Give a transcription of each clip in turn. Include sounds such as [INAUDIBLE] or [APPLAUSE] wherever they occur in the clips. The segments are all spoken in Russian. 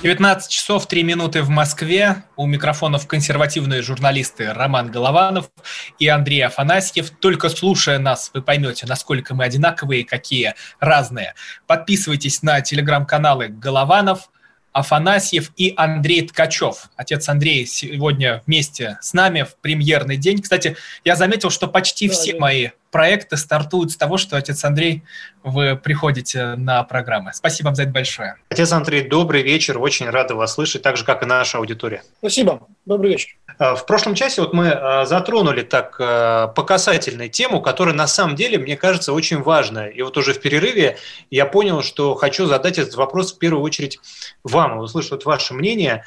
19 часов 3 минуты в Москве. У микрофонов консервативные журналисты Роман Голованов и Андрей Афанасьев. Только слушая нас, вы поймете, насколько мы одинаковые какие разные. Подписывайтесь на телеграм-каналы Голованов, Афанасьев и Андрей Ткачев. Отец Андрей сегодня вместе с нами в премьерный день. Кстати, я заметил, что почти Да, все мои проекты стартуют с того, что отец Андрей, вы приходите на программы. Спасибо вам за это большое. Отец Андрей, добрый вечер. Очень рады вас слышать, так же, как и наша аудитория. Спасибо. Добрый вечер. Э, В прошлом часе вот мы э, затронули так э, по касательной тему, которая на самом деле, мне кажется, очень важная. И вот уже в перерыве я понял, что хочу задать этот вопрос в первую очередь вам, и услышать вот ваше мнение.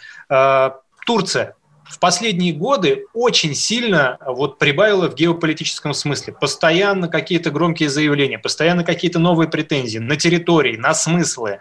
Турция в последние годы очень сильно вот прибавила в геополитическом смысле. Постоянно какие-то громкие заявления, постоянно какие-то новые претензии на территории, на смыслы,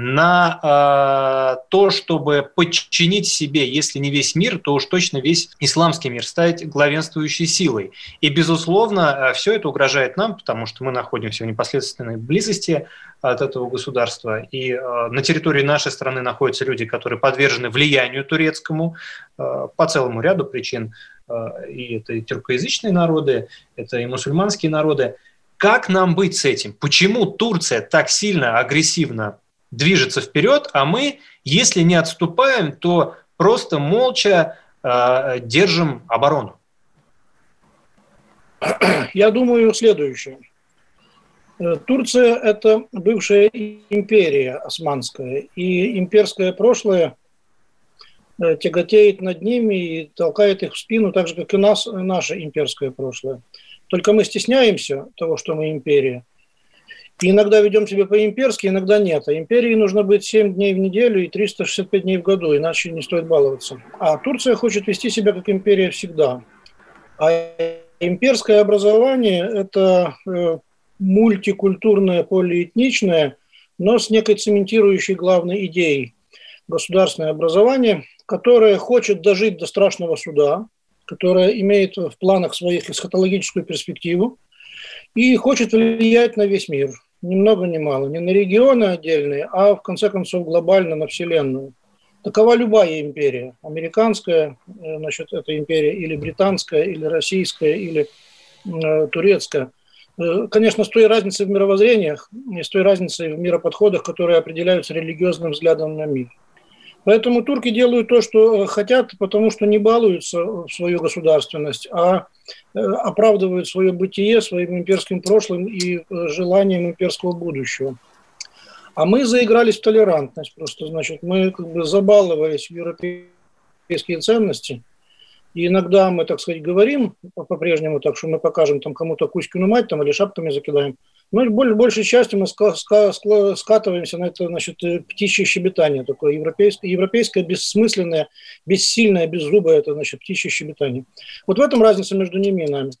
на э, то, чтобы подчинить себе, если не весь мир, то уж точно весь исламский мир, стать главенствующей силой. И, безусловно, все это угрожает нам, потому что мы находимся в непосредственной близости от этого государства. И э, на территории нашей страны находятся люди, которые подвержены влиянию турецкому э, по целому ряду причин. Э, и это и тюркоязычные народы, это и мусульманские народы. Как нам быть с этим? Почему Турция так сильно, агрессивно движется вперед, а мы, если не отступаем, то просто молча э, держим оборону? Я думаю следующее. Э, Турция – это бывшая империя османская, и имперское прошлое э, тяготеет над ними и толкает их в спину, так же, как и нас, наше имперское прошлое. Только мы стесняемся того, что мы империя. Иногда ведем себя по-имперски, иногда нет. А империи нужно быть 7 дней в неделю и 365 дней в году, иначе не стоит баловаться. А Турция хочет вести себя как империя всегда. А имперское образование – это э, мультикультурное, полиэтничное, но с некой цементирующей главной идеей. Государственное образование, которое хочет дожить до страшного суда, которое имеет в планах своих эсхатологическую перспективу и хочет влиять на весь мир. Ни много ни мало. Не на регионы отдельные, а в конце концов глобально на Вселенную. Такова любая империя. Американская, э, значит, это империя или британская, или российская, или э, турецкая. Э, Конечно, с той разницей в мировоззрениях и с той разницей в мироподходах, которые определяются религиозным взглядом на мир. Поэтому турки делают то, что э, хотят, потому что не балуются в свою государственность, а э, оправдывают свое бытие своим имперским прошлым и э, желанием имперского будущего. А мы заигрались в толерантность. Просто, значит, мы как бы забаловались в европейские ценности. И иногда мы, так сказать, говорим по-прежнему так, что мы покажем там кому-то Кузькину мать там, или шапками закидаем. Боль- большей частью мы скатываемся на это значит, э, птичье щебетание такое, европейское, европейское бессмысленное, бессильное, беззубое, это значит птичье щебетание. Вот в этом разница между ними и нами.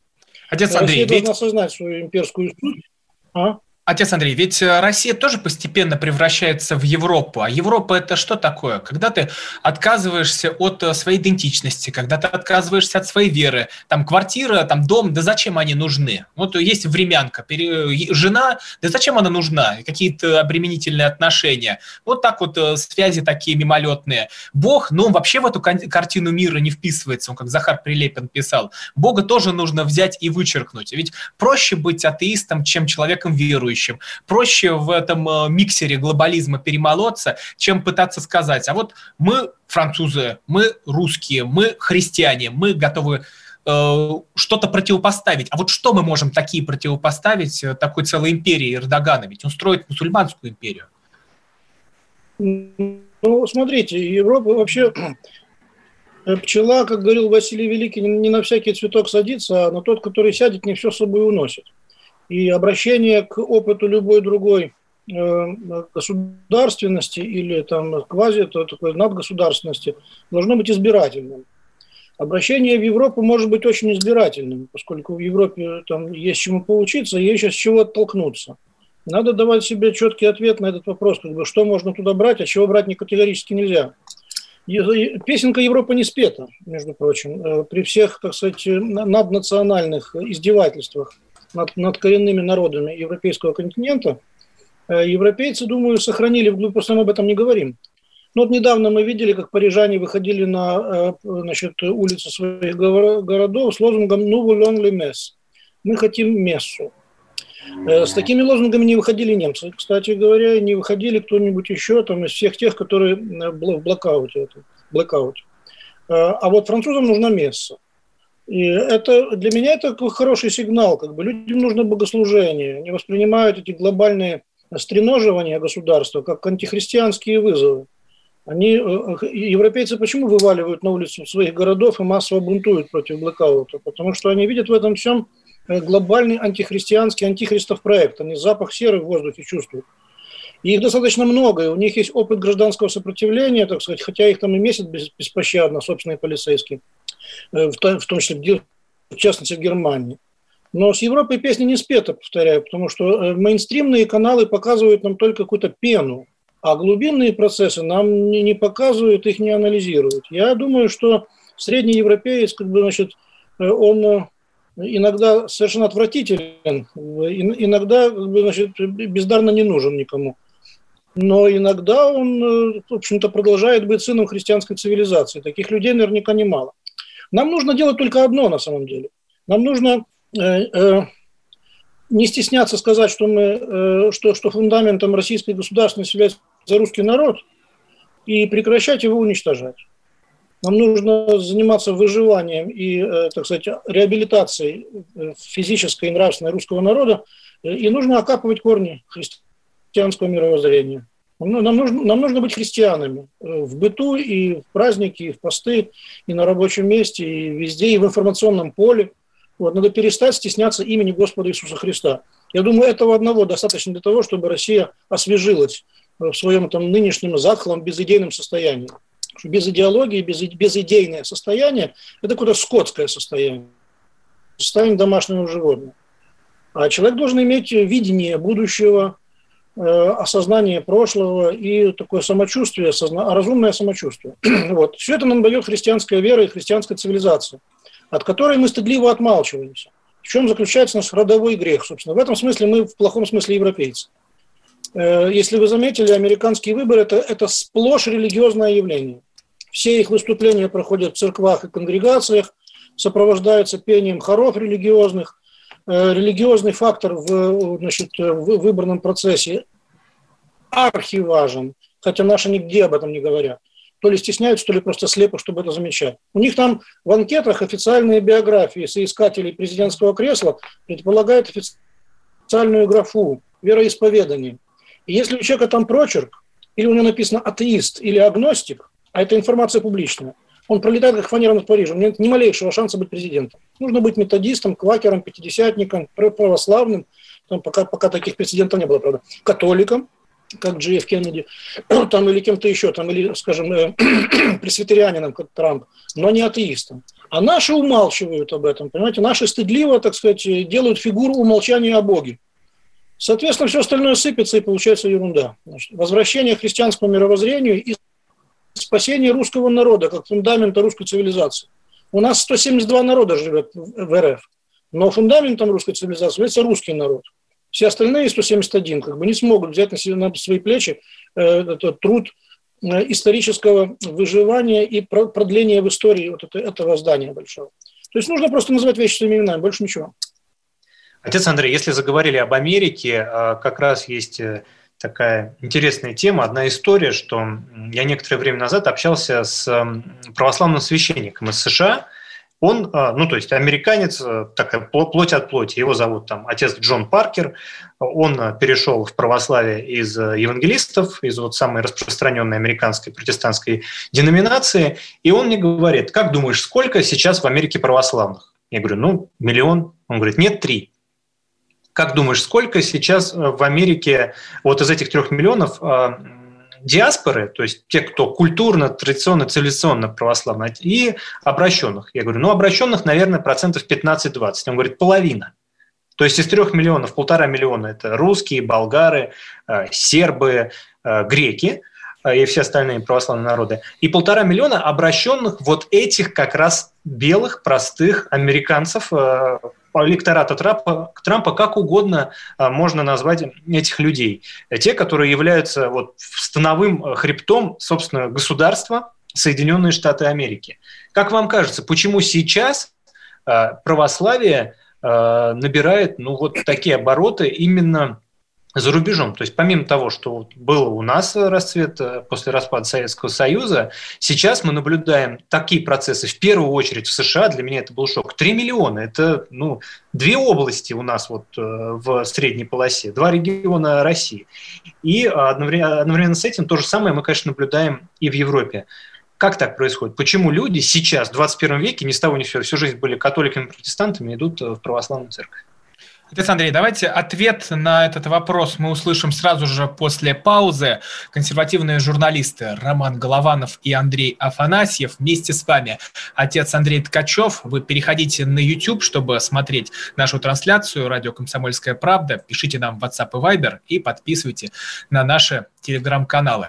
Отец Андрей, Россия ведь должна осознать свою имперскую суть. А? Отец Андрей, ведь э, Россия тоже постепенно превращается в Европу. А Европа это что такое? Когда ты отказываешься от э, своей идентичности, когда ты отказываешься от своей веры, там квартира, там дом, да зачем они нужны? Вот есть времянка, пере- жена, да зачем она нужна? Какие-то обременительные отношения. Вот так вот э, связи такие мимолетные. Бог, ну, он вообще в эту картину мира не вписывается, он как Захар Прилепин писал. Бога тоже нужно взять и вычеркнуть. Ведь проще быть атеистом, чем человеком верующим. Проще в этом э, миксере глобализма перемолоться, чем пытаться сказать, а вот мы французы, мы русские, мы христиане, мы готовы э, что-то противопоставить. А вот что мы можем такие противопоставить э, такой целой империи Эрдогана? Ведь он строит мусульманскую империю. Ну, смотрите, Европа вообще [CLEARS THROAT] пчела, как говорил Василий Великий, не на всякий цветок садится, а на тот, который сядет, не все с собой уносит. И обращение к опыту любой другой государственности или там квази такой надгосударственности должно быть избирательным. Обращение в Европу может быть очень избирательным, поскольку в Европе там есть чему поучиться, есть с чего оттолкнуться. Надо давать себе четкий ответ на этот вопрос, как бы, что можно туда брать, а чего брать не категорически нельзя. Песенка Европа не спета, между прочим, э, при всех, так сказать, наднациональных издевательствах над, над коренными народами европейского континента, э, европейцы, думаю, сохранили, мы просто об этом не говорим. Но вот недавно мы видели, как парижане выходили на э, значит, улицы своих городов с лозунгом «Ну, voulons месс» – «Мы хотим мессу». Э, с такими лозунгами не выходили немцы, кстати говоря, не выходили кто-нибудь еще там из всех тех, которые в блокауте. блокауте. Э, а вот французам нужна месса. И это для меня это хороший сигнал, как бы людям нужно богослужение, они воспринимают эти глобальные стреноживания государства как антихристианские вызовы. Они, европейцы почему вываливают на улицу своих городов и массово бунтуют против блокаута? Потому что они видят в этом всем Э, глобальный антихристианский антихристов проект. Они запах серы в воздухе чувствуют. И их достаточно много, и у них есть опыт гражданского сопротивления, так сказать, хотя их там и месяц беспощадно, собственные полицейские, э, в том числе, в частности, в Германии. Но с Европой песня не спета, повторяю, потому что э, мейнстримные каналы показывают нам только какую-то пену, а глубинные процессы нам не показывают, их не анализируют. Я думаю, что средний европеец, как бы, значит, он иногда совершенно отвратителен, иногда значит, бездарно не нужен никому. Но иногда он, в общем-то, продолжает быть сыном христианской цивилизации. Таких людей наверняка немало. Нам нужно делать только одно на самом деле. Нам нужно э, э, не стесняться сказать, что, мы, э, что, что фундаментом российской государственности является русский народ, и прекращать его уничтожать. Нам нужно заниматься выживанием и, э, так сказать, реабилитацией э, физической и нравственной русского народа, э, и нужно окапывать корни христианского мировоззрения. Нам нужно, нам нужно быть христианами в быту и в праздники, и в посты, и на рабочем месте, и везде, и в информационном поле. Вот, надо перестать стесняться имени Господа Иисуса Христа. Я думаю, этого одного достаточно для того, чтобы Россия освежилась в своем там, нынешнем захлом, безыдейном состоянии без идеологии, без, безидейное состояние – это какое-то скотское состояние, состояние домашнего животного. А человек должен иметь видение будущего, э, осознание прошлого и такое самочувствие, осозна... разумное самочувствие. [CLEARS THROAT] вот. Все это нам дает христианская вера и христианская цивилизация, от которой мы стыдливо отмалчиваемся. В чем заключается наш родовой грех, собственно. В этом смысле мы в плохом смысле европейцы. Э, если вы заметили, американские выборы это, – это сплошь религиозное явление. Все их выступления проходят в церквах и конгрегациях, сопровождаются пением хоров религиозных. Э, религиозный фактор в, значит, в выборном процессе архиважен, хотя наши нигде об этом не говорят. То ли стесняются, то ли просто слепо, чтобы это замечать. У них там в анкетах официальные биографии соискателей президентского кресла предполагают официальную графу вероисповедание. И если у человека там прочерк, или у него написано атеист или агностик, а эта информация публичная, он пролетает как фанера над Парижем, нет ни малейшего шанса быть президентом. Нужно быть методистом, квакером, пятидесятником, православным, там пока, пока таких прецедентов не было, правда, католиком, как Джефф Кеннеди, [CLEARS THROAT] там или кем-то еще, там, или, скажем, э, [CLEARS THROAT] пресвитерианином, как Трамп, но не атеистом. А наши умалчивают об этом, понимаете, наши стыдливо, так сказать, делают фигуру умолчания о Боге. Соответственно, все остальное сыпется и получается ерунда. Значит, возвращение к христианскому мировоззрению и спасение русского народа как фундамента русской цивилизации. У нас 172 народа живет в РФ, но фундаментом русской цивилизации является русский народ. Все остальные 171 как бы не смогут взять на, себя, на свои плечи э, этот труд э, исторического выживания и продления в истории вот это, этого здания большого. То есть нужно просто назвать вещи своими именами, больше ничего. Отец Андрей, если заговорили об Америке, э, как раз есть такая интересная тема, одна история, что я некоторое время назад общался с православным священником из США. Он, а, ну, то есть американец, э, такая плоть от плоти, его зовут там отец Джон Паркер, он перешел в православие из евангелистов, из вот самой распространенной американской протестантской деноминации, и он мне говорит, как думаешь, сколько сейчас в Америке православных? Я говорю, ну, миллион. Он говорит, нет, три. Как думаешь, сколько сейчас в Америке вот из этих трех миллионов диаспоры, то есть те, кто культурно, традиционно, цивилизационно православны, и обращенных. Я говорю, ну, обращенных, наверное, процентов 15-20. Он говорит, половина. То есть из трех миллионов, полтора миллиона – это русские, болгары, э, сербы, э, греки э, и все остальные православные народы. И полтора миллиона обращенных вот этих как раз белых, простых американцев, электората Трампа, Трампа как угодно а, можно назвать этих людей. Те, которые являются вот становым хребтом, собственно, государства Соединенные Штаты Америки. Как вам кажется, почему сейчас а, православие а, набирает ну, вот такие обороты именно за рубежом. То есть помимо того, что был у нас расцвет э, после распада Советского Союза, сейчас мы наблюдаем такие процессы в первую очередь в США. Для меня это был шок. 3 миллиона – это ну, две области у нас вот э, в средней полосе, два региона России. И одновременно, с этим то же самое мы, конечно, наблюдаем и в Европе. Как так происходит? Почему люди сейчас, в 21 веке, ни с того ни сего, всю жизнь были католиками, протестантами, идут в православную церковь? Отец Андрей, давайте ответ на этот вопрос мы услышим сразу же после паузы. Консервативные журналисты Роман Голованов и Андрей Афанасьев вместе с вами. Отец Андрей Ткачев, вы переходите на YouTube, чтобы смотреть нашу трансляцию «Радио Комсомольская правда». Пишите нам в WhatsApp и Viber и подписывайте на наши телеграм-каналы.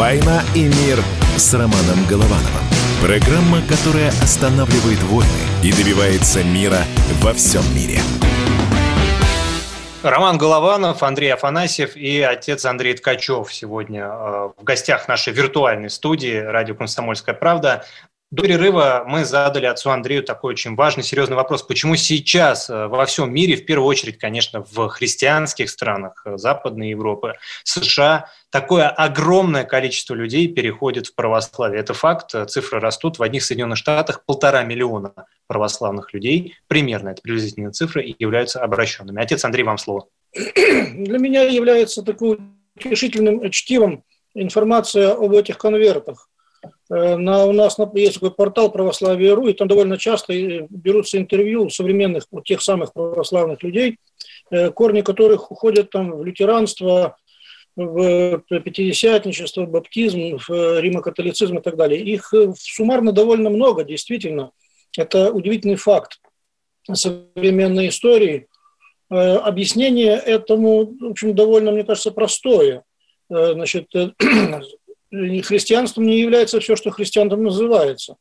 «Война и мир» с Романом Головановым. Программа, которая останавливает войны и добивается мира во всем мире. Роман Голованов, Андрей Афанасьев и отец Андрей Ткачев сегодня э, в гостях нашей виртуальной студии «Радио Комсомольская правда». До перерыва мы задали отцу Андрею такой очень важный, серьезный вопрос. Почему сейчас э, во всем мире, в первую очередь, конечно, в христианских странах э, Западной Европы, США, такое огромное количество людей переходит в православие? Это факт, цифры растут. В одних Соединенных Штатах полтора миллиона православных людей, примерно это приблизительные цифры, являются обращенными. Отец Андрей, вам слово. Для меня является таким утешительным чтивом информация об этих конвертах. Э, на, у нас есть такой портал православие.ру, и там довольно часто э, берутся интервью современных, тех самых православных людей, э, корни которых уходят там в лютеранство, в пятидесятничество, в баптизм, в римокатолицизм и так далее. Их суммарно довольно много, действительно. Это удивительный факт современной истории. Объяснение этому, в общем, довольно, мне кажется, простое. Значит, [CLEARS THROAT] христианством не является все, что христианством называется.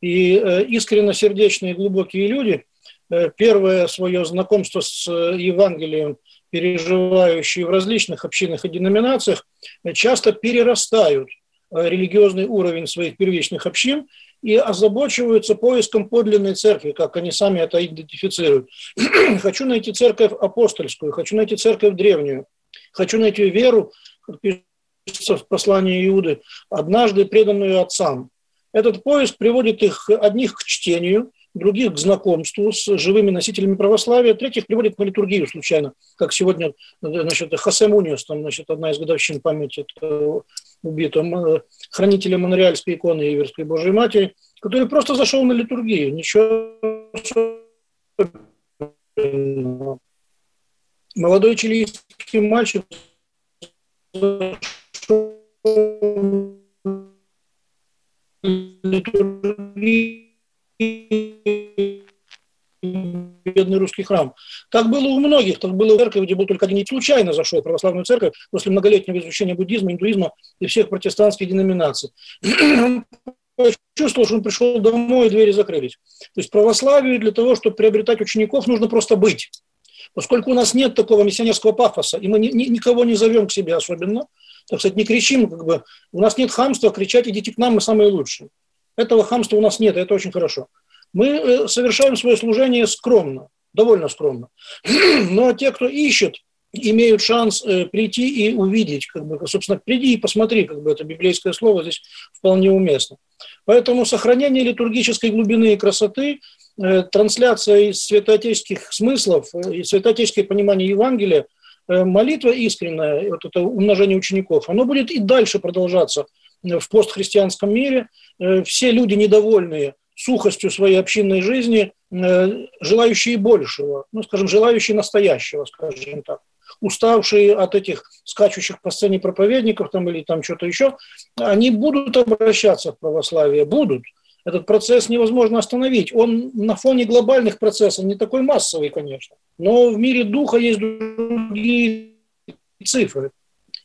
И э, искренне сердечные глубокие люди э, первое свое знакомство с э, Евангелием, переживающие в различных общинах и деноминациях, часто перерастают религиозный уровень своих первичных общин и озабочиваются поиском подлинной церкви, как они сами это идентифицируют. [CLEARS THROAT] хочу найти церковь апостольскую, хочу найти церковь древнюю, хочу найти веру, в послании Иуды, однажды преданную отцам. Этот поиск приводит их одних к чтению, других к знакомству с живыми носителями православия, третьих приводит на литургию случайно, как сегодня значит, Хосе там, значит, одна из годовщин памяти убитого хранителя монреальской иконы Иверской Божьей Матери, который просто зашел на литургию, ничего Молодой чилийский мальчик бедный русский храм. Так было у многих, так было в церкви, где был только один случайно зашел в православную церковь после многолетнего изучения буддизма, индуизма и всех протестантских деноминаций. [CLEARS THROAT] Он почувствовал, что он пришел домой, и двери закрылись. То есть православию для того, чтобы приобретать учеников, нужно просто быть. Поскольку у нас нет такого миссионерского пафоса, и мы ни, ни, никого не зовем к себе особенно, так сказать, не кричим, как бы, у нас нет хамства кричать «идите к нам, мы самые лучшие». Этого хамства у нас нет, и это очень хорошо. Мы э, совершаем свое служение скромно, довольно скромно. [CLEARS THROAT] Но те, кто ищет, имеют шанс э, прийти и увидеть, как бы, собственно, приди и посмотри, как бы это библейское слово здесь вполне уместно. Поэтому сохранение литургической глубины и красоты, э, трансляция из святоотеческих смыслов, и святоотеческое понимание Евангелия, молитва искренняя, вот это умножение учеников, оно будет и дальше продолжаться в постхристианском мире. Все люди недовольные сухостью своей общинной жизни, э, желающие большего, ну, скажем, желающие настоящего, скажем так уставшие от этих скачущих по сцене проповедников там, или там что-то еще, они будут обращаться в православие, будут. Этот процесс невозможно остановить. Он на фоне глобальных процессов не такой массовый, конечно. Но в мире духа есть другие цифры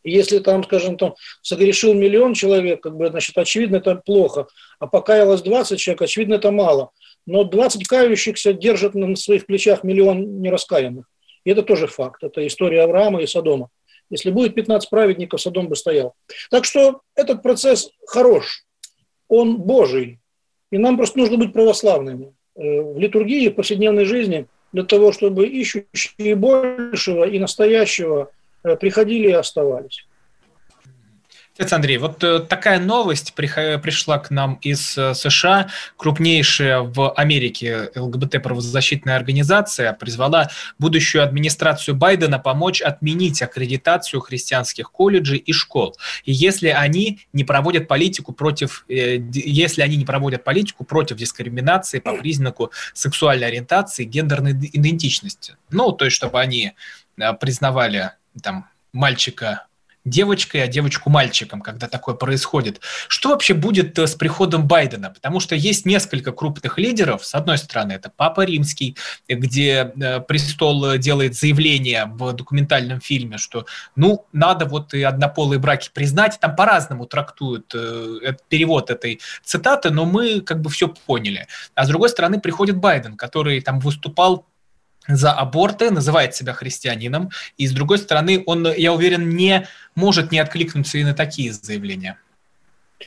если там, скажем, там согрешил миллион человек, как бы, значит, очевидно, это плохо. А покаялось 20 человек, очевидно, это мало. Но 20 кающихся держат на своих плечах миллион нераскаянных. И это тоже факт. Это история Авраама и Содома. Если будет 15 праведников, Содом бы стоял. Так что этот процесс хорош. Он Божий. И нам просто нужно быть православными. Э, в литургии, в повседневной жизни, для того, чтобы ищущие большего и настоящего – Э, приходили и оставались. Отец Андрей, вот э, такая новость пришла к нам из э, США. Крупнейшая в Америке ЛГБТ-правозащитная организация призвала будущую администрацию Байдена помочь отменить аккредитацию христианских колледжей и школ. И если они не проводят политику против, если они не проводят политику против дискриминации по признаку сексуальной ориентации, гендерной идентичности. Ну, то есть, чтобы они признавали там мальчика девочкой, а девочку мальчиком, когда такое происходит. Что вообще будет э, с приходом Байдена? Потому что есть несколько крупных лидеров. С одной стороны, это Папа Римский, где э, престол делает заявление в документальном фильме, что ну, надо вот и однополые браки признать. Там по-разному трактуют э, перевод этой цитаты, но мы как бы все поняли. А с другой стороны, приходит Байден, который там выступал за аборты, называет себя христианином, и с другой стороны, он, я уверен, не может не откликнуться и на такие заявления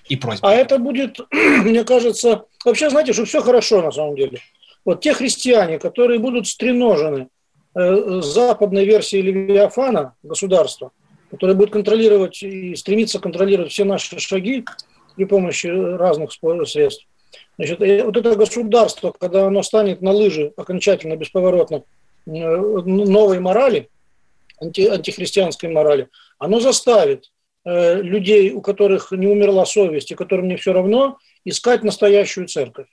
и просьбы. А это будет, [CLEARS THROAT] мне кажется, вообще, знаете, что все хорошо на самом деле. Вот те христиане, которые будут стреножены э, западной версией Левиафана, государства, которое будет контролировать и стремиться контролировать все наши шаги при помощи разных средств, Значит, вот это государство, когда оно станет на лыжи окончательно, бесповоротно новой морали, анти, антихристианской морали, оно заставит э, людей, у которых не умерла совесть и которым не все равно, искать настоящую церковь.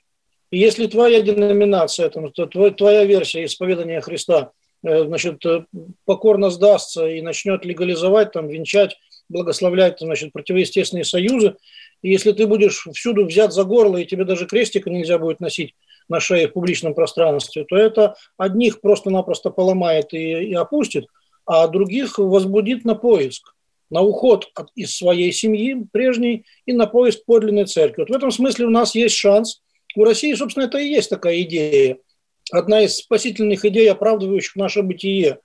И если твоя деноминация, там, твоя, твоя версия исповедания Христа э, значит, э, покорно сдастся и начнет легализовать, там, венчать, благословлять значит, противоестественные союзы, и если ты будешь всюду взят за горло, и тебе даже крестика нельзя будет носить на шее в публичном пространстве, то это одних просто-напросто поломает и, и опустит, а других возбудит на поиск, на уход от, из своей семьи прежней и на поиск подлинной церкви. Вот в этом смысле у нас есть шанс. У России, собственно, это и есть такая идея. Одна из спасительных идей, оправдывающих наше бытие.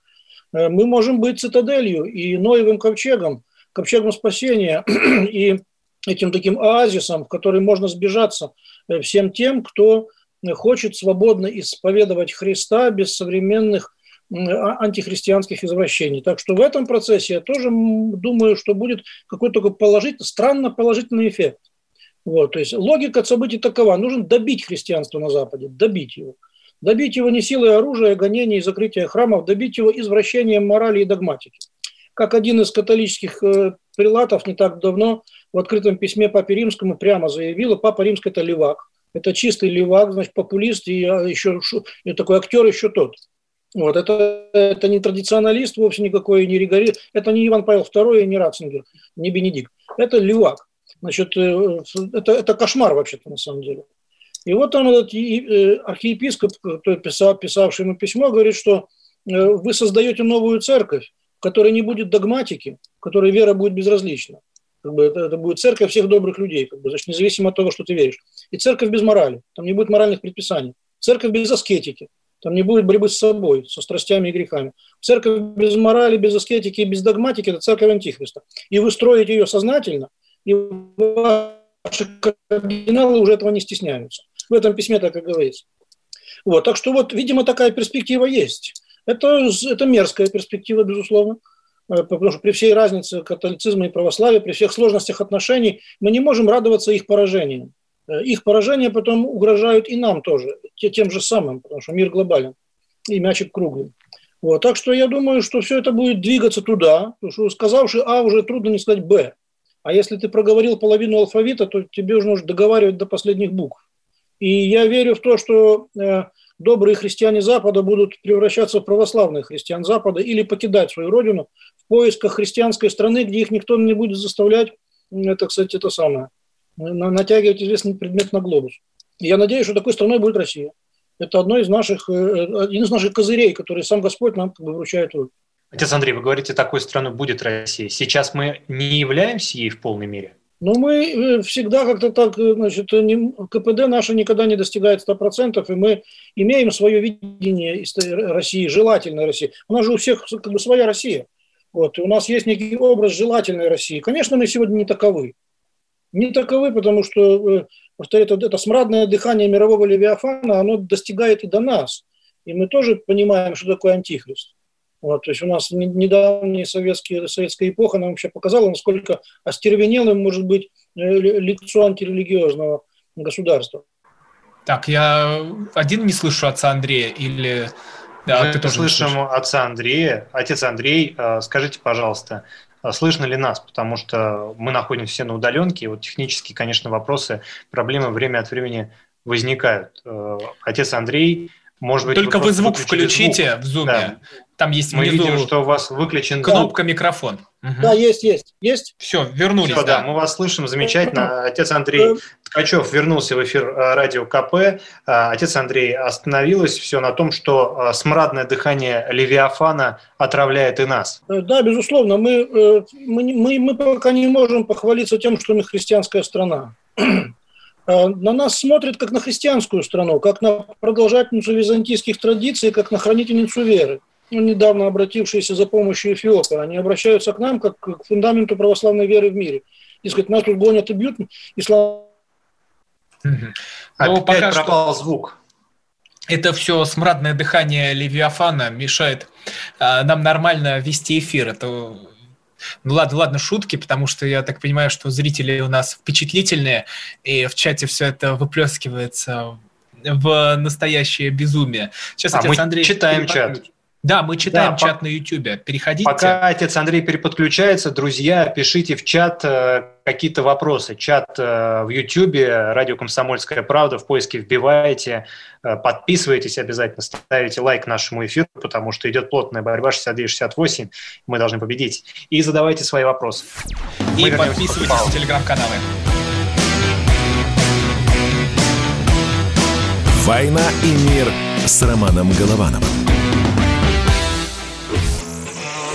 Э, мы можем быть цитаделью и Ноевым ковчегом, ковчегом спасения, [CLEARS THROAT] и этим таким оазисом, в который можно сбежаться э, всем тем, кто хочет свободно исповедовать Христа без современных а, антихристианских извращений. Так что в этом процессе я тоже думаю, что будет какой-то такой положительный, странно положительный эффект. Вот, то есть логика событий такова. Нужно добить христианство на Западе, добить его. Добить его не силой оружия, гонений закрытия храмов, добить его извращением морали и догматики. Как один из католических э, прилатов не так давно в открытом письме Папе Римскому прямо заявила, Папа Римский – это левак. Это чистый левак, значит, популист и а, еще и такой актер еще тот. Вот, это, это не традиционалист вовсе никакой, не ригорист. Это не Иван Павел II не Ратцингер, не Бенедикт. Это левак. Значит, э, это, это кошмар вообще-то на самом деле. И вот там этот э, архиепископ, писав, писавший ему письмо, говорит, что э, вы создаете новую церковь, в которой не будет догматики, в которой вера будет безразлична. Как бы это, это будет церковь всех добрых людей, как бы, значит, независимо от того, что ты веришь. И церковь без морали, там не будет моральных предписаний. Церковь без аскетики, там не будет борьбы с собой, со страстями и грехами. Церковь без морали, без аскетики и без догматики – это церковь Антихриста. И вы строите ее сознательно, и ваши кардиналы уже этого не стесняются. В этом письме так и говорится. Вот, так что вот, видимо, такая перспектива есть. Это, это мерзкая перспектива, безусловно, потому что при всей разнице католицизма и православия, при всех сложностях отношений, мы не можем радоваться их поражениям. Э, их поражения потом угрожают и нам тоже, тем же самым, потому что мир глобален и мячик круглый. Вот, так что я думаю, что все это будет двигаться туда, потому что сказавши А, уже трудно не сказать Б. А если ты проговорил половину алфавита, то тебе уже нужно договаривать до последних букв. И я верю в то, что э, добрые христиане Запада будут превращаться в православных христиан Запада или покидать свою родину поисках христианской страны, где их никто не будет заставлять, это, кстати, это самое, натягивать известный предмет на глобус. И я надеюсь, что такой страной будет Россия. Это одно из наших, э, один из наших козырей, который сам Господь нам как бы вручает руки. Отец Андрей, вы говорите, такой страной будет Россия. Сейчас мы не являемся ей в полной мере? Ну, мы э, всегда как-то так, э, значит, не, КПД наше никогда не достигает 100%, и мы имеем свое видение России, желательной России. У нас же у всех как бы своя Россия. Вот, и у нас есть некий образ желательной России. Конечно, мы сегодня не таковы. Не таковы, потому что повторяю, это, это смрадное дыхание мирового Левиафана, оно достигает и до нас. И мы тоже понимаем, что такое антихрист. Вот, то есть у нас недавняя советская, советская эпоха нам вообще показала, насколько остервенелым может быть э, лицо антирелигиозного государства. Так, я один не слышу отца Андрея или... Да, Мы ты тоже слышим отца Андрея. Отец Андрей, э, скажите, пожалуйста, э, слышно ли нас? Потому что мы находимся все на удаленке, и вот технические, конечно, вопросы, проблемы время от времени возникают. Отец Андрей, может быть, Только вы, вы звук включите звук. в Zoom. Да. Там есть мы внизу видим, что у вас выключен кнопка микрофон. Угу. Да, есть, есть, есть. Все, вернулись. Все, да. да, мы вас слышим замечательно. [LAUGHS] Отец Андрей Ткачев вернулся в эфир э, радио КП. Э, отец Андрей, остановилось все на том, что э, смрадное дыхание Левиафана отравляет и нас. Да, безусловно. Мы, мы, мы, мы пока не можем похвалиться тем, что мы христианская страна. [CLEARS THROAT] На нас смотрят как на христианскую страну, как на продолжательницу византийских традиций, как на хранительницу веры ну, недавно обратившиеся за помощью Эфиопа, они обращаются к нам как к фундаменту православной веры в мире. И сказать, нас тут гонят и бьют, и слава... Опять пока пропал что... звук. Это все смрадное дыхание Левиафана мешает а, нам нормально вести эфир. Это ну ладно, ладно, шутки, потому что я так понимаю, что зрители у нас впечатлительные, и в чате все это выплескивается в настоящее безумие. Сейчас, а отец мы Андрей, читаем чат. Да, мы читаем да, чат по... на YouTube. Переходите. Пока отец Андрей переподключается, друзья, пишите в чат э, какие-то вопросы. Чат э, в YouTube, радио «Комсомольская правда», в поиске вбиваете, э, подписывайтесь обязательно, ставите лайк нашему эфиру, потому что идет плотная борьба 69-68, мы должны победить. И задавайте свои вопросы. И мы подписывайтесь на телеграм-каналы. «Война и мир» с Романом Головановым.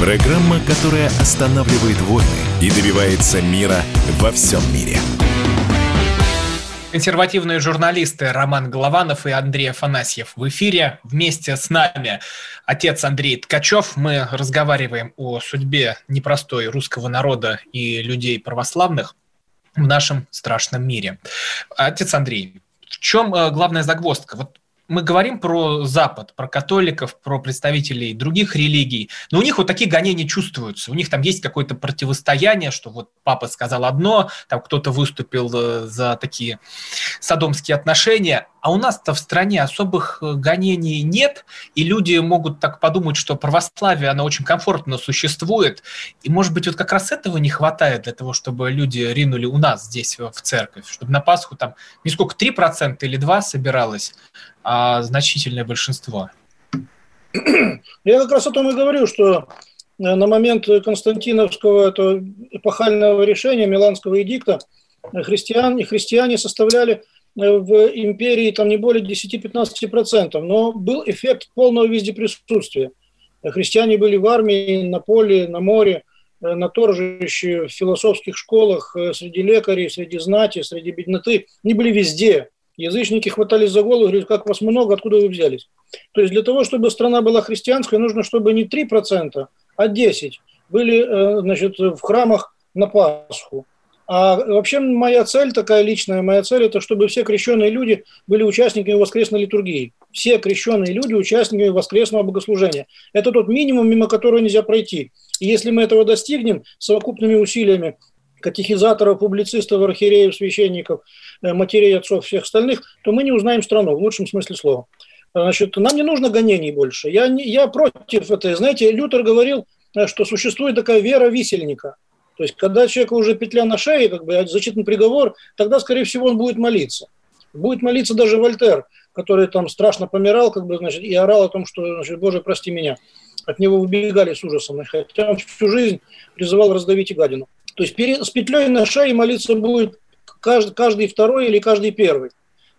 Программа, которая останавливает войны и добивается мира во всем мире. Консервативные журналисты Роман Голованов и Андрей Афанасьев в эфире. Вместе с нами отец Андрей Ткачев. Мы разговариваем о судьбе непростой русского народа и людей православных в нашем страшном мире. Отец Андрей, в чем э, главная загвоздка? Вот мы говорим про Запад, про католиков, про представителей других религий, но у них вот такие гонения чувствуются. У них там есть какое-то противостояние, что вот папа сказал одно, там кто-то выступил э, за такие садомские отношения, а у нас-то в стране особых э, гонений нет, и люди могут так подумать, что православие, оно очень комфортно существует, и, может быть, вот как раз этого не хватает для того, чтобы люди ринули у нас здесь в церковь, чтобы на Пасху там не сколько, 3% или 2% собиралось, а значительное большинство. Я как раз о том и говорю, что э, на момент Константиновского этого эпохального решения Миланского эдикта христиан и христиане составляли в империи там не более 10-15%, но был эффект полного везде присутствия. Христиане были в армии, на поле, на море, на торжище, в философских школах, среди лекарей, среди знати, среди бедноты. Они были везде. Язычники хватались за голову и говорили, как вас много, откуда вы взялись. То есть для того, чтобы страна была христианской, нужно, чтобы не 3%, а 10% были э, значит, в храмах на Пасху. А вообще моя цель, такая личная моя цель, это чтобы все крещенные люди были участниками воскресной литургии. Все крещенные люди участниками воскресного богослужения. Это тот минимум, мимо которого нельзя пройти. И если мы этого достигнем совокупными усилиями катехизаторов, публицистов, архиереев, священников, э, матерей, отцов, всех остальных, то мы не узнаем страну в лучшем смысле слова. Значит, нам не нужно гонений больше. Я, не, я против этого. Знаете, Лютер говорил, э, что существует такая вера висельника. То есть, когда человеку уже петля на шее, как бы зачитан приговор, тогда, скорее всего, он будет молиться. Будет молиться даже Вольтер, который там страшно помирал, как бы, значит, и орал о том, что, значит, Боже, прости меня. От него выбегали с ужасом, хотя он всю жизнь призывал раздавить и гадину. То есть с петлей на шее молиться будет каждый, каждый второй или каждый первый.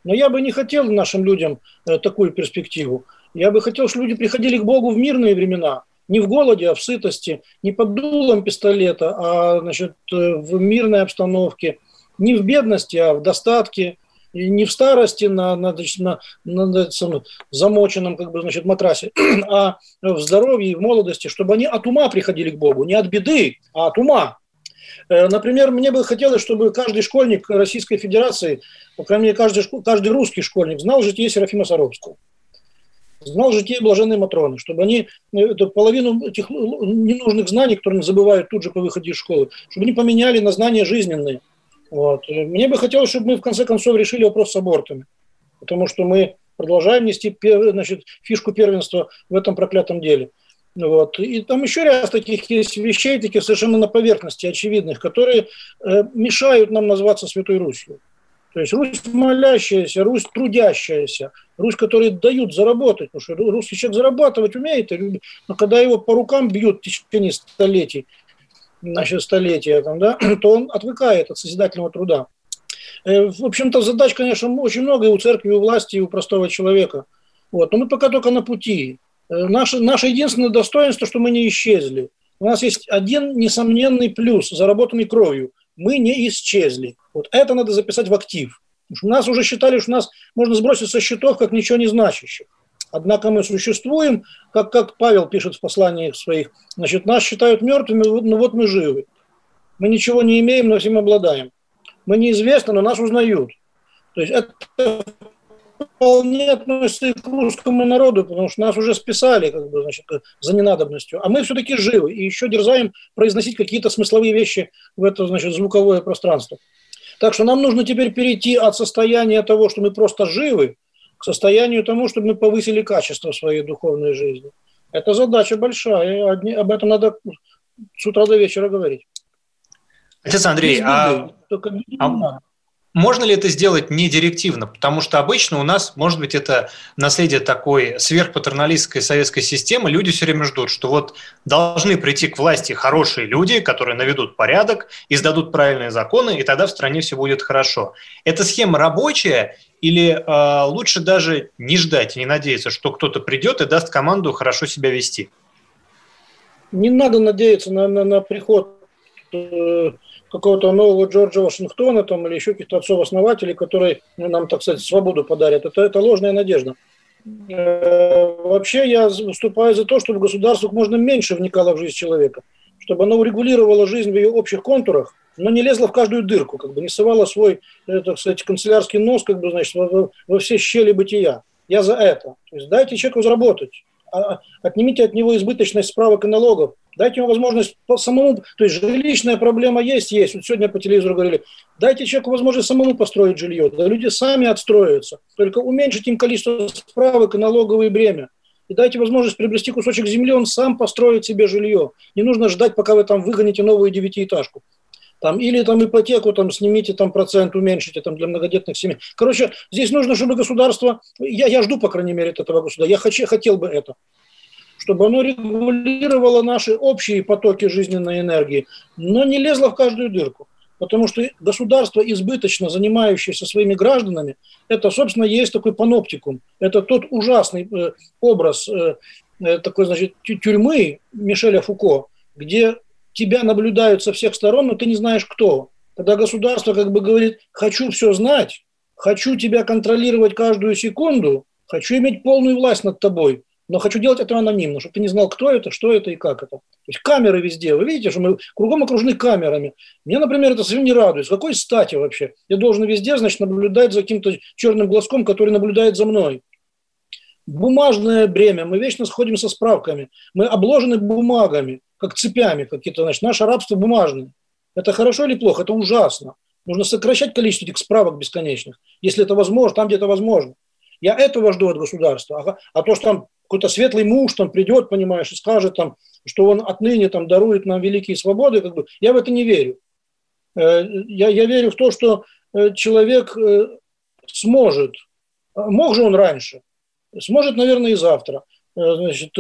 Но я бы не хотел нашим людям э, такую перспективу. Я бы хотел, чтобы люди приходили к Богу в мирные времена, не в голоде, а в сытости, не под дулом пистолета, а значит, э, в мирной обстановке, не в бедности, а в достатке, не в старости на, на, на, на, на замоченном как бы, значит, матрасе, [CLEARS THROAT] а в здоровье и в молодости, чтобы они от ума приходили к Богу, не от беды, а от ума. Э, например, мне бы хотелось, чтобы каждый школьник Российской Федерации, по крайней мере, каждый, каждый русский школьник знал житие Серафима Саровского. Знал житие Блаженной Матроны, чтобы они э, эту половину этих ненужных знаний, которые они забывают тут же по выходе из школы, чтобы они поменяли на знания жизненные. Вот. Мне бы хотелось, чтобы мы в конце концов решили вопрос с абортами, потому что мы продолжаем нести значит, фишку первенства в этом проклятом деле. Вот. И там еще ряд таких есть вещей, таких совершенно на поверхности, очевидных, которые э, мешают нам назваться Святой Русью. То есть Русь молящаяся, Русь трудящаяся, Русь, которые дают заработать, потому что русский человек зарабатывать умеет, но когда его по рукам бьют в течение столетий, значит, столетия, там, да, [CLEARS THROAT] то он отвыкает от созидательного труда. Э, в общем-то, задач, конечно, очень много и у церкви, и у власти, и у простого человека. Вот. Но мы пока только на пути. Э, наше, наше единственное достоинство, что мы не исчезли. У нас есть один несомненный плюс, заработанный кровью. Мы не исчезли. Вот это надо записать в актив. Нас уже считали, что нас можно сбросить со счетов как ничего не значащих. Однако мы существуем, как, как Павел пишет в посланиях своих, значит, нас считают мертвыми, ну вот мы живы. Мы ничего не имеем, но всем обладаем. Мы неизвестны, но нас узнают. То есть это вполне относится к русскому народу, потому что нас уже списали как бы, значит, за ненадобностью. А мы все-таки живы и еще дерзаем произносить какие-то смысловые вещи в это значит, звуковое пространство. Так что нам нужно теперь перейти от состояния того, что мы просто живы, к состоянию тому, чтобы мы повысили качество своей духовной жизни. Это задача большая, и об этом надо с утра до вечера говорить. Отец Андрей, а, а, можно ли это сделать не директивно? Потому что обычно у нас, может быть, это наследие такой сверхпатерналистской советской системы. Люди все время ждут, что вот должны прийти к власти хорошие люди, которые наведут порядок, издадут правильные законы, и тогда в стране все будет хорошо. Эта схема рабочая или э, лучше даже не ждать и не надеяться, что кто-то придет и даст команду хорошо себя вести? Не надо надеяться на, на, на приход э, какого-то нового Джорджа Вашингтона там, или еще каких-то отцов-основателей, которые ну, нам, так сказать, свободу подарят. Это, это ложная надежда. Э, вообще я выступаю за то, чтобы государство как можно меньше вникало в жизнь человека, чтобы оно урегулировало жизнь в ее общих контурах, но не лезло в каждую дырку, как бы не совало свой, э, так сказать, канцелярский нос, как бы, значит, во, во все щели бытия. Я за это. То есть дайте человеку заработать, отнимите от него избыточность справок и налогов, Дайте ему возможность по самому, то есть жилищная проблема есть, есть. Вот сегодня по телевизору говорили, дайте человеку возможность самому построить жилье. Да люди сами отстроятся. Только уменьшите им количество справок и налоговые бремя. И дайте возможность приобрести кусочек земли, он сам построит себе жилье. Не нужно ждать, пока вы там выгоните новую девятиэтажку. Там, или там ипотеку там, снимите, там процент уменьшите там, для многодетных семей. Короче, здесь нужно, чтобы государство, я, я жду, по крайней мере, от этого государства, я хочу, хотел бы это, чтобы оно регулировало наши общие потоки жизненной энергии, но не лезло в каждую дырку. Потому что государство, избыточно занимающееся своими гражданами, это, собственно, есть такой паноптикум. Это тот ужасный э, образ э, э такой, значит, тюрьмы Мишеля Фуко, где тебя наблюдают со всех сторон, но ты не знаешь кто. Когда государство как бы говорит, хочу все знать, хочу тебя контролировать каждую секунду, хочу иметь полную власть над тобой, но хочу делать это анонимно, чтобы ты не знал, кто это, что это и как это. То есть камеры везде. Вы видите, что мы кругом окружены камерами. Мне, например, это совсем не радует. С какой стати вообще? Я должен везде, значит, наблюдать за каким-то черным глазком, который наблюдает за мной. Бумажное бремя. Мы вечно сходим со справками. Мы обложены бумагами, как цепями какие-то. Значит, наше рабство бумажное. Это хорошо или плохо? Это ужасно. Нужно сокращать количество этих справок бесконечных, если это возможно, там, где это возможно. Я этого жду от государства. А, то, что там какой-то светлый муж там придет, понимаешь, и скажет там, что он отныне там дарует нам великие свободы, как бы, я в это не верю. Э, я, я верю в то, что э, человек э, сможет, мог же он раньше, сможет, наверное, и завтра. Значит,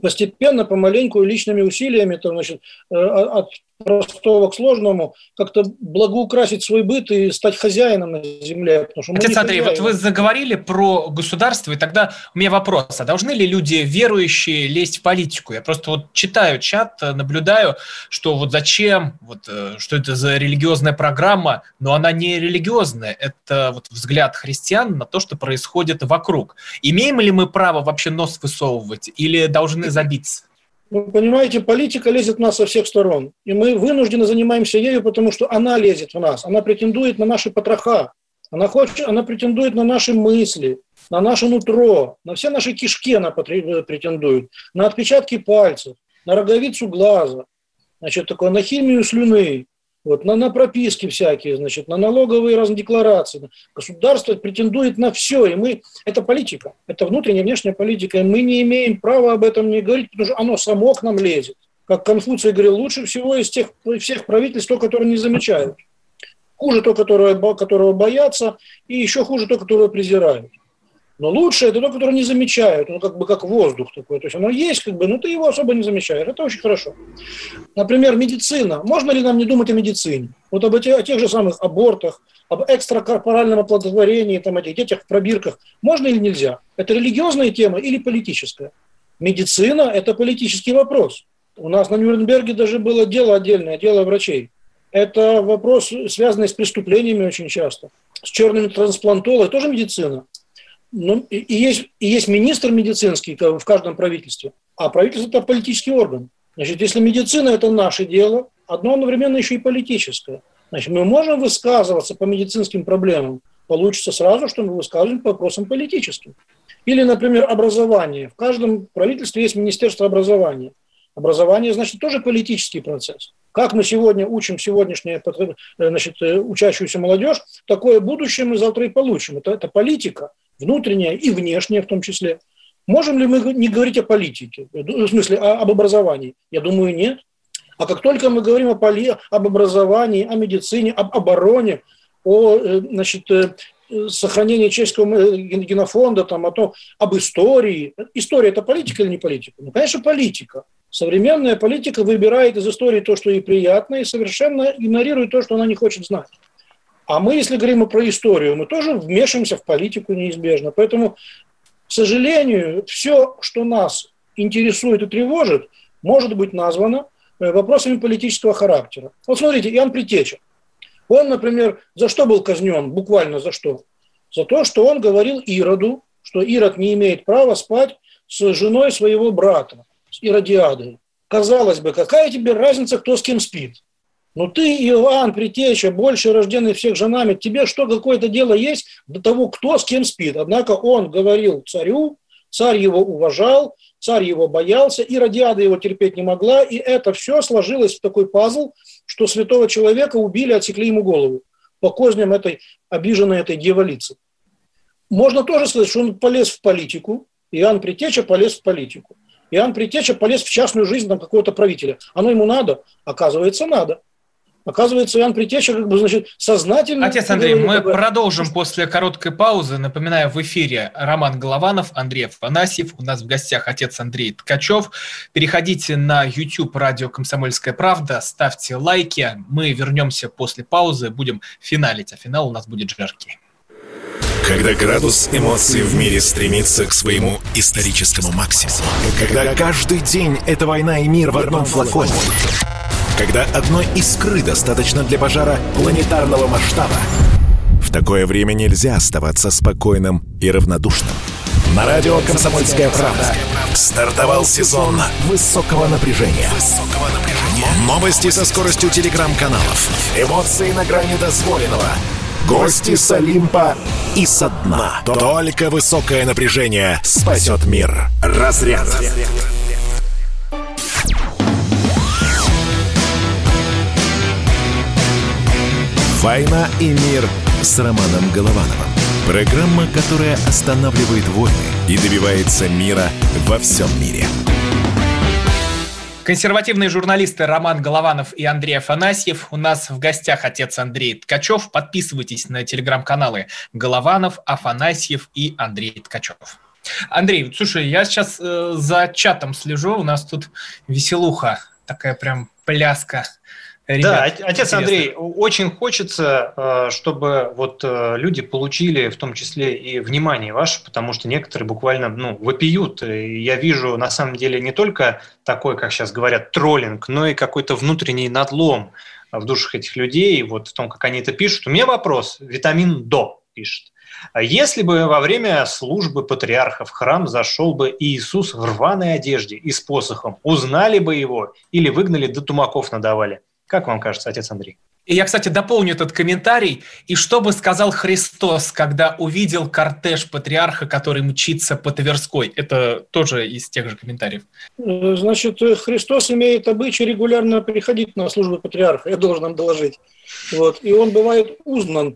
постепенно, помаленьку, личными усилиями, там, значит, от простого к сложному, как-то благоукрасить свой быт и стать хозяином на земле. Отец Андрей, вот вы заговорили про государство, и тогда у меня вопрос, а должны ли люди верующие лезть в политику? Я просто вот читаю чат, наблюдаю, что вот зачем, вот, э, что это за религиозная программа, но она не религиозная, это вот взгляд христиан на то, что происходит вокруг. Имеем ли мы право вообще нос высовывать или должны забиться? Вы понимаете, политика лезет в нас со всех сторон. И мы вынуждены занимаемся ею, потому что она лезет в нас. Она претендует на наши потроха. Она, хочет, она претендует на наши мысли, на наше нутро, на все наши кишки она претендует, на отпечатки пальцев, на роговицу глаза, значит, такое, на химию слюны, вот, на, на прописки всякие, значит, на налоговые разные декларации. Государство претендует на все, и мы, это политика, это внутренняя, внешняя политика, и мы не имеем права об этом не говорить, потому что оно само к нам лезет. Как Конфуций говорил, лучше всего из тех, всех правительств то, которые не замечают. Хуже то, которое, которого боятся, и еще хуже то, которое презирают. Но лучше это то, которое не замечают, ну, как бы как воздух такой. То есть оно есть, как бы, но ты его особо не замечаешь. Это очень хорошо. Например, медицина. Можно ли нам не думать о медицине? Вот об этих, о тех же самых абортах, об экстракорпоральном оплодотворении, там, этих детях в пробирках. Можно или нельзя? Это религиозная тема или политическая? Медицина – это политический вопрос. У нас на Нюрнберге даже было дело отдельное, дело врачей. Это вопрос, связанный с преступлениями очень часто. С черными трансплантологами, тоже медицина. Ну, и, и, есть, и есть министр медицинский в каждом правительстве, а правительство – это политический орган. Значит, если медицина – это наше дело, одно одновременно еще и политическое. Значит, мы можем высказываться по медицинским проблемам, получится сразу, что мы высказываем по вопросам политическим. Или, например, образование. В каждом правительстве есть Министерство образования. Образование, значит, тоже политический процесс. Как мы сегодня учим сегодняшнюю значит, учащуюся молодежь, такое будущее мы завтра и получим. Это, это политика внутренняя и внешняя в том числе. Можем ли мы не говорить о политике, в смысле об образовании? Я думаю, нет. А как только мы говорим о поли, об образовании, о медицине, об обороне, о э, значит, э, сохранении чешского э, генофонда, там, о том, об истории. История – это политика или не политика? Ну, конечно, политика. Современная политика выбирает из истории то, что ей приятно, и совершенно игнорирует то, что она не хочет знать. А мы, если говорим про историю, мы тоже вмешиваемся в политику неизбежно. Поэтому, к сожалению, все, что нас интересует и тревожит, может быть названо э, вопросами политического характера. Вот смотрите, Иоанн Притеча. Он, например, за что был казнен? Буквально за что? За то, что он говорил Ироду, что Ирод не имеет права спать с женой своего брата, с Иродиадой. Казалось бы, какая тебе разница, кто с кем спит? Ну ты, Иоанн, притеча, больше рожденный всех женами, тебе что, какое-то дело есть до того, кто с кем спит? Однако он говорил царю, царь его уважал, царь его боялся, и радиада его терпеть не могла, и это все сложилось в такой пазл, что святого человека убили, отсекли ему голову по козням этой обиженной этой дьяволицы. Можно тоже сказать, что он полез в политику, Иоанн Притеча полез в политику. Иоанн Притеча полез в частную жизнь там, какого-то правителя. Оно ему надо? Оказывается, надо. Оказывается, Иоанн Притеча как бы, значит, сознательно... Отец Андрей, мы как продолжим после короткой паузы. Напоминаю, в эфире Роман Голованов, Андрей Афанасьев. У нас в гостях отец Андрей Ткачев. Переходите на YouTube радио «Комсомольская правда», ставьте лайки. Мы вернемся после паузы, будем финалить, а финал у нас будет жаркий. Когда градус эмоций в мире стремится к своему историческому максимуму. Когда каждый день – это война и мир в одном флаконе когда одной искры достаточно для пожара планетарного масштаба. В такое время нельзя оставаться спокойным и равнодушным. На радио «Комсомольская правда» стартовал сезон высокого напряжения. Новости со скоростью телеграм-каналов. Эмоции на грани дозволенного. Гости с Олимпа и со дна. Только высокое напряжение спасет мир. Разряд. Разряд. «Война и мир» с Романом Головановым. Программа, которая останавливает войны и добивается мира во всем мире. Консервативные журналисты Роман Голованов и Андрей Афанасьев. У нас в гостях отец Андрей Ткачев. Подписывайтесь на телеграм-каналы Голованов, Афанасьев и Андрей Ткачев. Андрей, слушай, я сейчас э, за чатом слежу, у нас тут веселуха, такая прям пляска Ребят, да, отец интересно. Андрей, очень хочется, э, чтобы вот э, люди получили в том числе и внимание ваше, потому что некоторые буквально ну, вопиют. Я вижу на самом деле не только такой, как сейчас говорят, троллинг, но и какой-то внутренний надлом в душах этих людей, вот в том, как они это пишут. У меня вопрос. Витамин ДО пишет. Если бы во время службы патриарха в храм зашел бы Иисус в рваной одежде и с посохом, узнали бы его или выгнали до тумаков надавали – как вам кажется, отец Андрей? И я, кстати, дополню этот комментарий. И что бы сказал Христос, когда увидел кортеж патриарха, который мчится по Тверской? Это тоже из тех же комментариев. Значит, Христос имеет обычай регулярно приходить на службу патриарха, я должен вам доложить. Вот. И он бывает узнан э,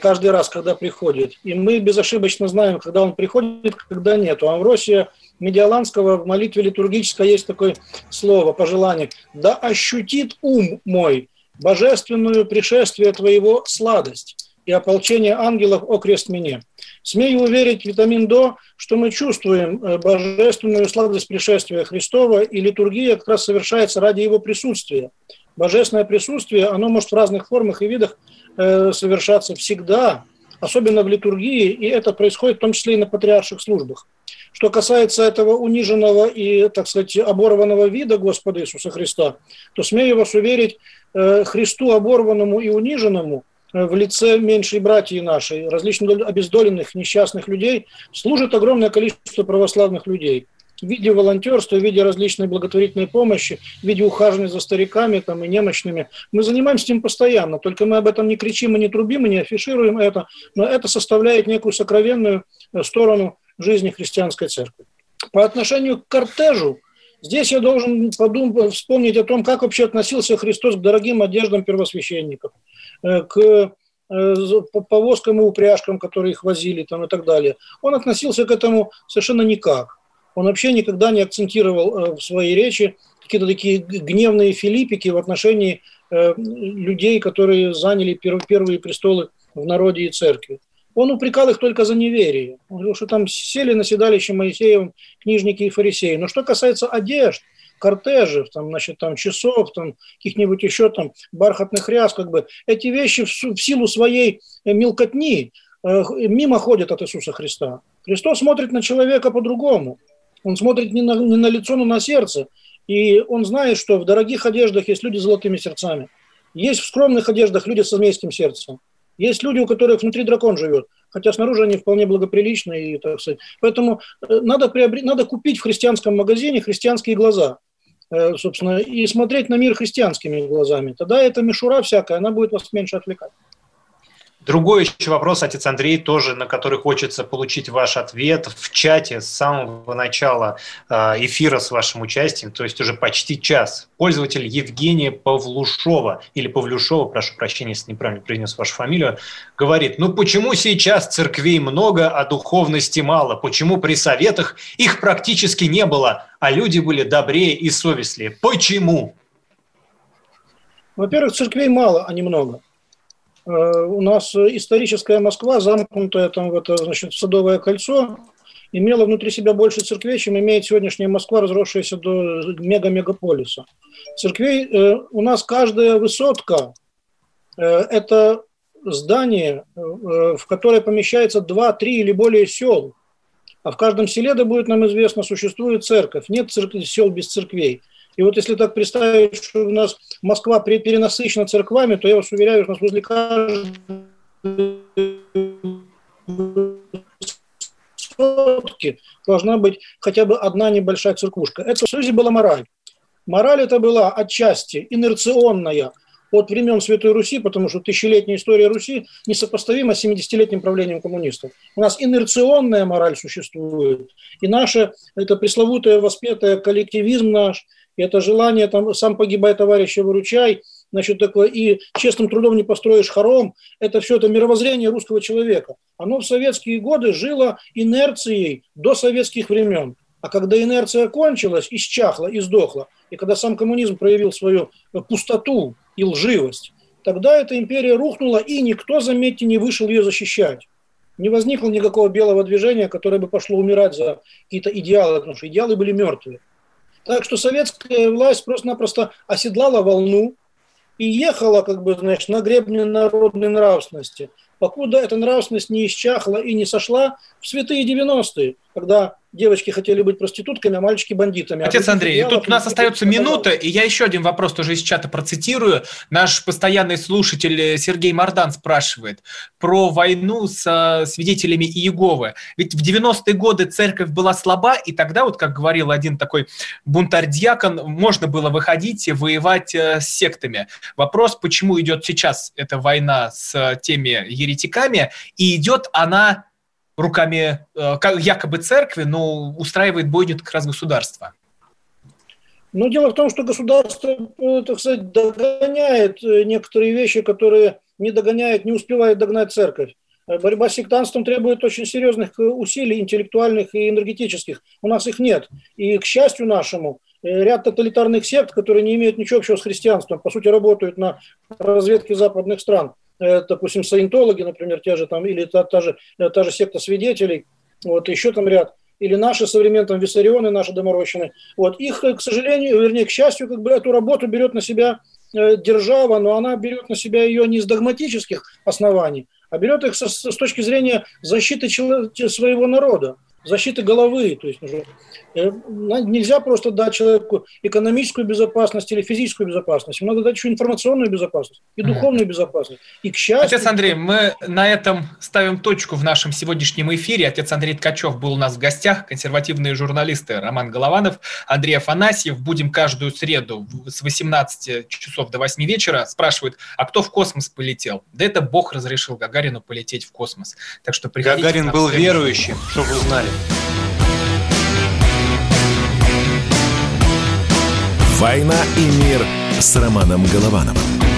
каждый раз, когда приходит. И мы безошибочно знаем, когда он приходит, когда нет. У Амвросия Медиаланского в молитве литургической есть такое слово, пожелание. «Да ощутит ум мой божественную пришествие Твоего сладость и ополчение ангелов окрест мне». Смею уверить, витамин ДО, что мы чувствуем э, божественную сладость пришествия Христова, и литургия как раз совершается ради его присутствия. Божественное присутствие, оно может в разных формах и видах э, совершаться всегда, особенно в литургии, и это происходит в том числе и на патриарших службах. Что касается этого униженного и, так сказать, оборванного вида Господа Иисуса Христа, то смею вас уверить, э, Христу оборванному и униженному э, в лице меньшей братьи нашей, различных обездоленных, несчастных людей, служит огромное количество православных людей в виде волонтерства, в виде различной благотворительной помощи, в виде ухаживания за стариками там, и немощными. Мы занимаемся этим постоянно, только мы об этом не кричим и не трубим, и не афишируем это, но это составляет некую сокровенную э, сторону жизни христианской церкви. По отношению к кортежу, здесь я должен подумать, вспомнить о том, как вообще относился Христос к дорогим одеждам первосвященников, э, к э, повозкам и упряжкам, которые их возили там, и так далее. Он относился к этому совершенно никак. Он вообще никогда не акцентировал э, в своей речи какие-то такие гневные филиппики в отношении людей, которые заняли первые престолы в народе и церкви. Он упрекал их только за неверие. Он говорил, что там сели на седалище Моисеевым книжники и фарисеи. Но что касается одежд, кортежев, там, значит, там, часов, там, каких-нибудь еще там бархатных ряс, как бы, эти вещи в, в силу своей э, мелкотни э, мимо ходят от Иисуса Христа. Христос смотрит на человека по-другому. Он смотрит не на, не на лицо, но на сердце. И он знает, что в дорогих одеждах есть люди с золотыми сердцами. Есть в скромных одеждах люди с змейским сердцем. Есть люди, у которых внутри дракон живет, хотя снаружи они вполне благоприличные. И, так сказать. Поэтому э, надо, приобрет, надо купить в христианском магазине христианские глаза, э, собственно, и смотреть на мир христианскими глазами. Тогда эта мишура всякая, она будет вас меньше отвлекать. Другой еще вопрос, отец Андрей, тоже на который хочется получить ваш ответ в чате с самого начала а, эфира с вашим участием, то есть уже почти час. Пользователь Евгения Павлушова, или Павлюшова, прошу прощения, если неправильно произнес вашу фамилию, говорит, ну почему сейчас церквей много, а духовности мало? Почему при советах их практически не было, а люди были добрее и совестливее? Почему? Во-первых, церквей мало, а не много. Э, у нас историческая Москва, замкнутая там в это, значит, Садовое кольцо, имела внутри себя больше церквей, чем имеет сегодняшняя Москва, разросшаяся до мега-мегаполиса. Церквей э, у нас каждая высотка э, это здание, в которое помещается два, три или более сел. А в каждом селе, да будет нам известно, существует церковь. Нет церкви, сел без церквей. И вот если так представить, что у нас Москва перенасыщена церквами, то я вас уверяю, что у нас возле каждой сотки должна быть хотя бы одна небольшая церквушка. Это в Союзе была мораль. Мораль это была отчасти инерционная от времен Святой Руси, потому что тысячелетняя история Руси несопоставима с 70-летним правлением коммунистов. У нас инерционная мораль существует, и наша, это пресловутое воспетое коллективизм наш, и это желание, там, сам погибай, товарища, выручай, значит, такое, и честным трудом не построишь хором, это все это мировоззрение русского человека. Оно в советские годы жило инерцией до советских времен. А когда инерция кончилась, исчахла и сдохла, и когда сам коммунизм проявил свою пустоту и лживость, тогда эта империя рухнула, и никто, заметьте, не вышел ее защищать. Не возникло никакого белого движения, которое бы пошло умирать за какие-то идеалы, потому что идеалы были мертвые. Так что советская власть просто-напросто оседлала волну и ехала, как бы, значит, на гребне народной нравственности, покуда эта нравственность не исчахла и не сошла в святые 90-е, когда девочки хотели быть проститутками, а мальчики бандитами. А Отец а Андрей, тут у нас остается минута, и я еще один вопрос тоже из чата процитирую. Наш постоянный слушатель э, Сергей Мардан спрашивает про войну с э, свидетелями Иеговы. Ведь в 90-е годы церковь была слаба, и тогда, вот как говорил один такой бунтарь-дьякон, можно было выходить и воевать э, с сектами. Вопрос, почему идет сейчас эта война с теми еретиками, и идет она руками э, якобы церкви, но устраивает бойню как раз государство. Ну, дело в том, что государство, э, так сказать, догоняет э, некоторые вещи, которые не догоняет, не успевает догнать церковь. Борьба с сектантством требует очень серьезных усилий интеллектуальных и энергетических. У нас их нет. И, к счастью нашему, ряд тоталитарных сект, которые не имеют ничего общего с христианством, по сути, работают на разведке западных стран – допустим, саентологи, например, те же там, или та, та, же, э, та же секта свидетелей, вот еще там ряд, или наши современные виссарионы, наши доморощенные, вот их, к сожалению, вернее, к счастью, как бы эту работу берет на себя э, держава, но она берет на себя ее не с догматических оснований, а берет их со, с точки зрения защиты своего народа защиты головы. То есть уже э, нельзя просто дать человеку экономическую безопасность или физическую безопасность. Ему надо дать еще информационную безопасность и духовную безопасность. И к счастью... Отец Андрей, мы на этом ставим точку в нашем сегодняшнем эфире. Отец Андрей Ткачев был у нас в гостях, консервативные журналисты Роман Голованов, Андрей Афанасьев. Будем каждую среду с 18 часов до 8 вечера спрашивают, а кто в космос полетел? Да это Бог разрешил Гагарину полететь в космос. Так что Гагарин был верующим, чтобы вы знали. «Война и мир» с Романом Головановым.